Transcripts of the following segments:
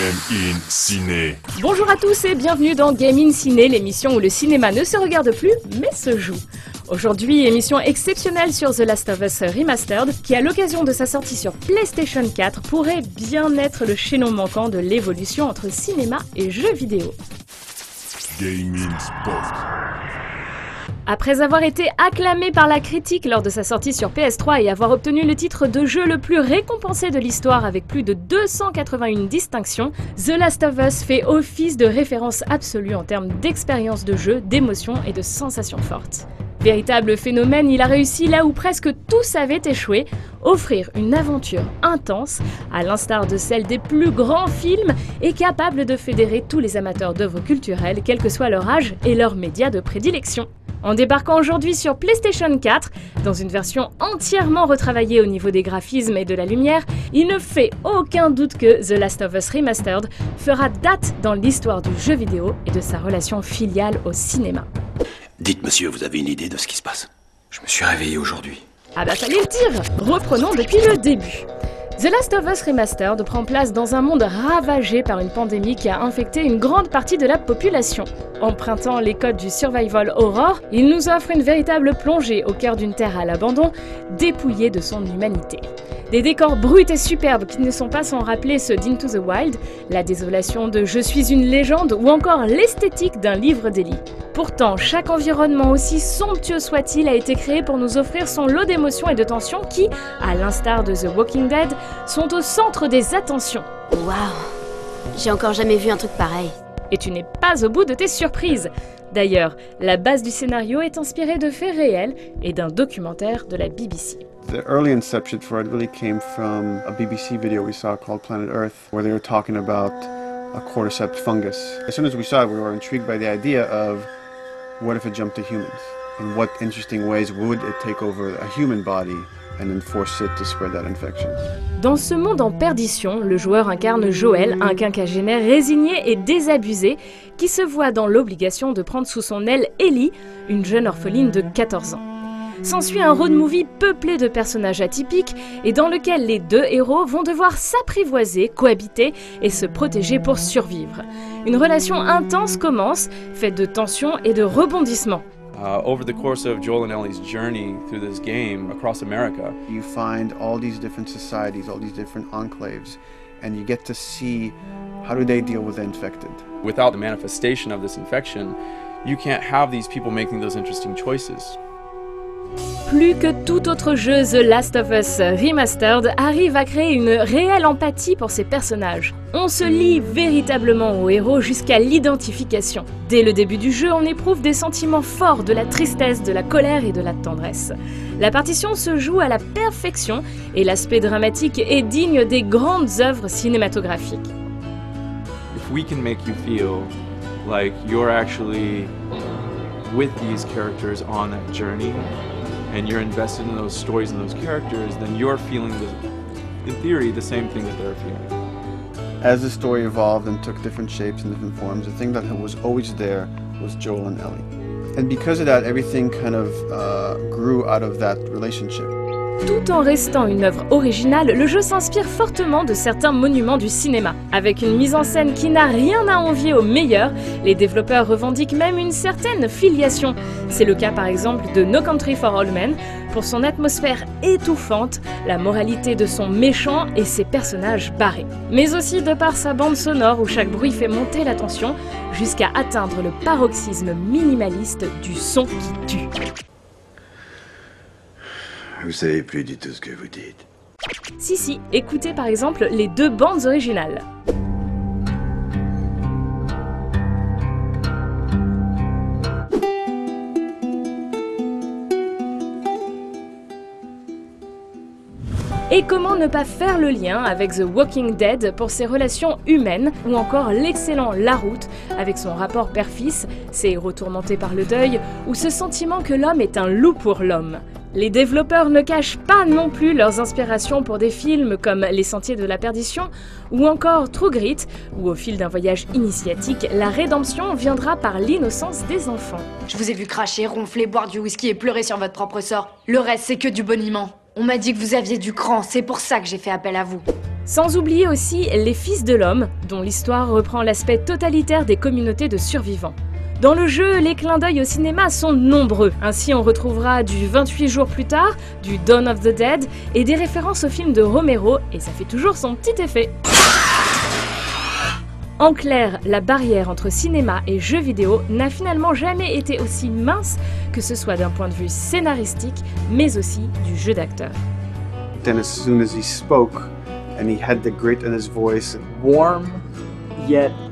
Game in Ciné. Bonjour à tous et bienvenue dans Game in Ciné, l'émission où le cinéma ne se regarde plus mais se joue. Aujourd'hui, émission exceptionnelle sur The Last of Us Remastered, qui à l'occasion de sa sortie sur PlayStation 4 pourrait bien être le chaînon manquant de l'évolution entre cinéma et jeux vidéo. Gaming Spot. Après avoir été acclamé par la critique lors de sa sortie sur PS3 et avoir obtenu le titre de jeu le plus récompensé de l'histoire avec plus de 281 distinctions, The Last of Us fait office de référence absolue en termes d'expérience de jeu, d'émotion et de sensations fortes. Véritable phénomène, il a réussi là où presque tous avaient échoué, offrir une aventure intense, à l'instar de celle des plus grands films, et capable de fédérer tous les amateurs d'œuvres culturelles, quel que soit leur âge et leur média de prédilection. En débarquant aujourd'hui sur PlayStation 4, dans une version entièrement retravaillée au niveau des graphismes et de la lumière, il ne fait aucun doute que The Last of Us Remastered fera date dans l'histoire du jeu vidéo et de sa relation filiale au cinéma. Dites, monsieur, vous avez une idée de ce qui se passe? Je me suis réveillé aujourd'hui. Ah bah fallait le dire Reprenons depuis le début. The Last of Us Remastered prend place dans un monde ravagé par une pandémie qui a infecté une grande partie de la population. Empruntant les codes du survival horror, il nous offre une véritable plongée au cœur d'une terre à l'abandon, dépouillée de son humanité. Des décors bruts et superbes qui ne sont pas sans rappeler ceux d'Into the Wild, la désolation de Je suis une légende ou encore l'esthétique d'un livre d'Eli. Pourtant, chaque environnement, aussi somptueux soit-il, a été créé pour nous offrir son lot d'émotions et de tensions qui, à l'instar de The Walking Dead, sont au centre des attentions. Waouh J'ai encore jamais vu un truc pareil. Et tu n'es pas au bout de tes surprises. D'ailleurs, la base du scénario est inspirée de faits réels et d'un documentaire de la BBC. The early inception for it really came from a BBC video we saw called Planet Earth, where they were talking about a cordyceps fungus. As soon as we saw it, we were intrigued by the idea of what if it jumped to humans? In what interesting ways would it take over a human body and then force it to spread that infection? Dans ce monde en perdition, le joueur incarne Joël, un quinquagénaire résigné et désabusé, qui se voit dans l'obligation de prendre sous son aile Ellie, une jeune orpheline de 14 ans. S'ensuit un road movie peuplé de personnages atypiques et dans lequel les deux héros vont devoir s'apprivoiser, cohabiter et se protéger pour survivre. Une relation intense commence, faite de tensions et de rebondissements. Uh, over the course of Joel and Ellie's journey through this game across America, You find all these different societies, all these different enclaves, and you get to see how do they deal with the infected. without the manifestation of this infection, you can't have these people making those interesting choices. Plus que tout autre jeu, The Last of Us Remastered arrive à créer une réelle empathie pour ses personnages. On se lie véritablement aux héros jusqu'à l'identification. Dès le début du jeu, on éprouve des sentiments forts de la tristesse, de la colère et de la tendresse. La partition se joue à la perfection et l'aspect dramatique est digne des grandes œuvres cinématographiques. If we can make you feel like you're actually with these characters on journey and you're invested in those stories and those characters, then you're feeling, the, in theory, the same thing that they're feeling. As the story evolved and took different shapes and different forms, the thing that was always there was Joel and Ellie. And because of that, everything kind of uh, grew out of that relationship. Tout en restant une œuvre originale, le jeu s'inspire fortement de certains monuments du cinéma. Avec une mise en scène qui n'a rien à envier aux meilleurs, les développeurs revendiquent même une certaine filiation. C'est le cas par exemple de No Country for All Men, pour son atmosphère étouffante, la moralité de son méchant et ses personnages barrés. Mais aussi de par sa bande sonore où chaque bruit fait monter la tension, jusqu'à atteindre le paroxysme minimaliste du son qui tue. Vous savez plus du tout ce que vous dites. Si si, écoutez par exemple les deux bandes originales. Et comment ne pas faire le lien avec The Walking Dead pour ses relations humaines, ou encore l'excellent La Route avec son rapport père-fils, ses héros tourmentés par le deuil, ou ce sentiment que l'homme est un loup pour l'homme? Les développeurs ne cachent pas non plus leurs inspirations pour des films comme Les Sentiers de la Perdition ou encore True Grit, où au fil d'un voyage initiatique, la rédemption viendra par l'innocence des enfants. Je vous ai vu cracher, ronfler, boire du whisky et pleurer sur votre propre sort. Le reste, c'est que du boniment. On m'a dit que vous aviez du cran, c'est pour ça que j'ai fait appel à vous. Sans oublier aussi Les Fils de l'Homme, dont l'histoire reprend l'aspect totalitaire des communautés de survivants. Dans le jeu, les clins d'œil au cinéma sont nombreux. Ainsi, on retrouvera du 28 jours plus tard, du Dawn of the Dead et des références au film de Romero, et ça fait toujours son petit effet. En clair, la barrière entre cinéma et jeux vidéo n'a finalement jamais été aussi mince, que ce soit d'un point de vue scénaristique, mais aussi du jeu d'acteur.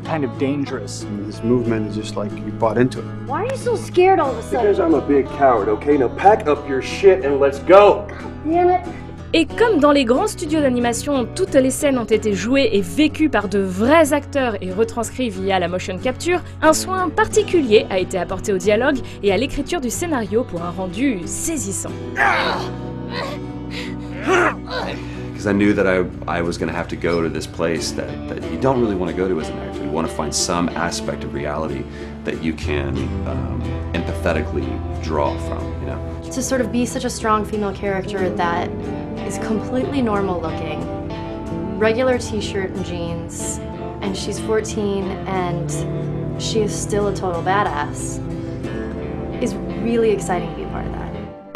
Kind of dangerous. and his movement is just like you bought into it. Why are you so scared all of a sudden? Because I'm a big coward, okay? Now pack up your shit and let's go! Damn it. Et comme dans les grands studios d'animation, toutes les scènes ont été jouées et vécues par de vrais acteurs et retranscrites via la motion capture, un soin particulier a été apporté au dialogue et à l'écriture du scénario pour un rendu saisissant. Because I knew that I, I was going to have to go to this place that, that you don't really want to go to as an actor. You want to find some aspect of reality that you can um, empathetically draw from, you know? To sort of be such a strong female character that is completely normal looking, regular t shirt and jeans, and she's 14 and she is still a total badass, is really exciting to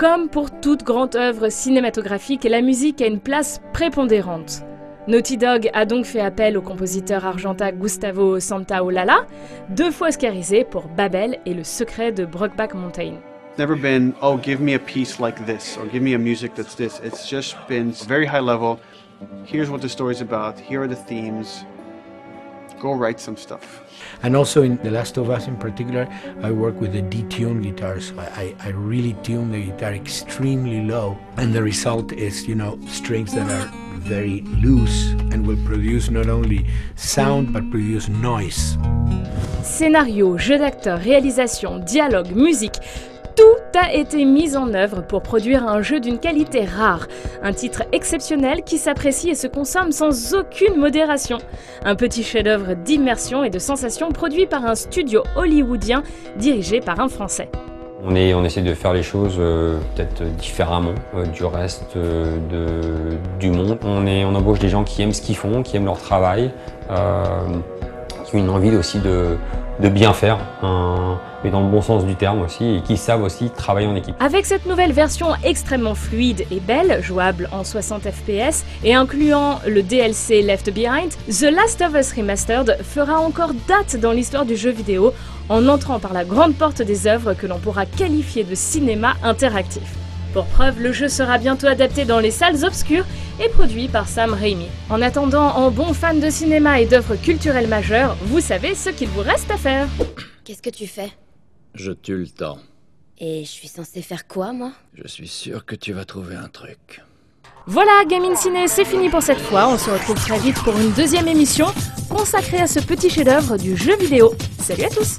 Comme pour toute grande œuvre cinématographique, la musique a une place prépondérante. Naughty Dog a donc fait appel au compositeur argentin Gustavo Santaolalla, deux fois oscarisé pour Babel et Le secret de Brokeback Mountain. Never been, oh, give me a piece like this, or give me a music that's this. It's just been very high level. Here's what the story's about. Here are the themes. Go write some stuff. And also in The Last of Us in particular, I work with the detuned guitars. I, I, I really tune the guitar extremely low, and the result is, you know, strings that are very loose and will produce not only sound but produce noise. Scénario, jeu d'acteur, réalisation, dialogue, musique, tout a été mis en œuvre pour produire un jeu d'une qualité rare, un titre exceptionnel qui s'apprécie et se consomme sans aucune modération. Un petit chef-d'œuvre d'immersion et de sensation produit par un studio hollywoodien dirigé par un Français. On, est, essaie de faire les choses euh, peut-être différemment euh, du reste euh, du monde. On, on embauche des gens qui aiment ce qu'ils font, qui aiment leur travail, une envie aussi de, bien faire, mais dans le bon sens du terme aussi, et qui savent aussi travailler en équipe. Avec cette nouvelle version extrêmement fluide et belle, jouable en 60 fps et incluant le DLC Left Behind, The Last of Us Remastered fera encore date dans l'histoire du jeu vidéo en entrant par la grande porte des œuvres que l'on pourra qualifier de cinéma interactif. Pour preuve, le jeu sera bientôt adapté dans les salles obscures et produit par Sam Raimi. En attendant, en bon fan de cinéma et d'œuvres culturelles majeures, vous savez ce qu'il vous reste à faire. Qu'est-ce que tu fais? Je tue le temps. Et je suis censée faire quoi, moi? Je suis sûr que tu vas trouver un truc. Voilà, Gaming Ciné, c'est fini pour cette fois. On se retrouve très vite pour une deuxième émission consacrée à ce petit chef-d'œuvre du jeu vidéo. Salut à tous